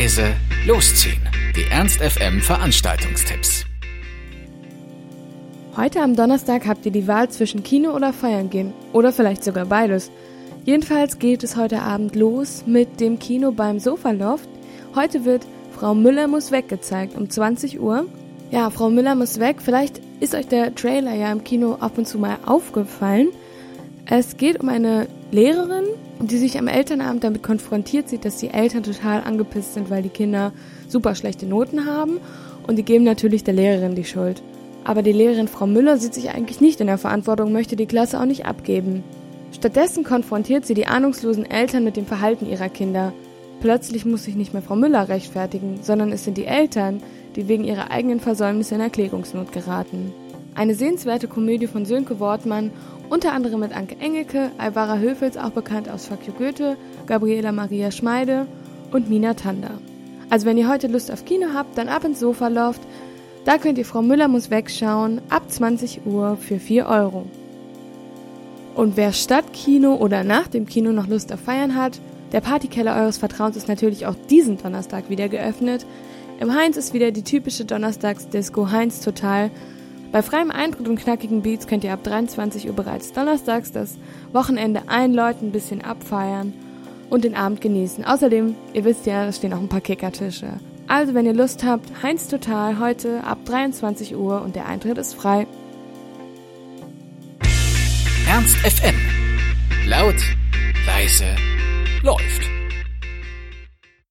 leise, losziehen. Die Ernst FM Veranstaltungstipps. Heute am Donnerstag habt ihr die Wahl zwischen Kino oder Feiern gehen. Oder vielleicht sogar beides. Jedenfalls geht es heute Abend los mit dem Kino beim Sofaloft. Heute wird Frau Müller muss weg gezeigt um 20 Uhr. Ja, Frau Müller muss weg. Vielleicht ist euch der Trailer ja im Kino ab und zu mal aufgefallen. Es geht um eine Lehrerin, die sich am Elternabend damit konfrontiert sieht, dass die Eltern total angepisst sind, weil die Kinder super schlechte Noten haben und die geben natürlich der Lehrerin die Schuld. Aber die Lehrerin Frau Müller sieht sich eigentlich nicht in der Verantwortung, möchte die Klasse auch nicht abgeben. Stattdessen konfrontiert sie die ahnungslosen Eltern mit dem Verhalten ihrer Kinder. Plötzlich muss sich nicht mehr Frau Müller rechtfertigen, sondern es sind die Eltern, die wegen ihrer eigenen Versäumnisse in Erklärungsnot geraten. Eine sehenswerte Komödie von Sönke Wortmann, unter anderem mit Anke Engelke, Alvara Höfels, auch bekannt aus Fuck Goethe, Gabriela Maria Schmeide und Mina Tanda. Also wenn ihr heute Lust auf Kino habt, dann ab ins Sofa-Loft. Da könnt ihr Frau Müller muss wegschauen, ab 20 Uhr für 4 Euro. Und wer statt Kino oder nach dem Kino noch Lust auf Feiern hat, der Partykeller eures Vertrauens ist natürlich auch diesen Donnerstag wieder geöffnet. Im Heinz ist wieder die typische Donnerstagsdisco Heinz Total. Bei freiem Eintritt und knackigen Beats könnt ihr ab 23 Uhr bereits donnerstags das Wochenende einläuten, ein bisschen abfeiern und den Abend genießen. Außerdem, ihr wisst ja, es stehen auch ein paar Kickertische. Also, wenn ihr Lust habt, Heinz Total heute ab 23 Uhr und der Eintritt ist frei. Ernst FM. Laut, leise, läuft.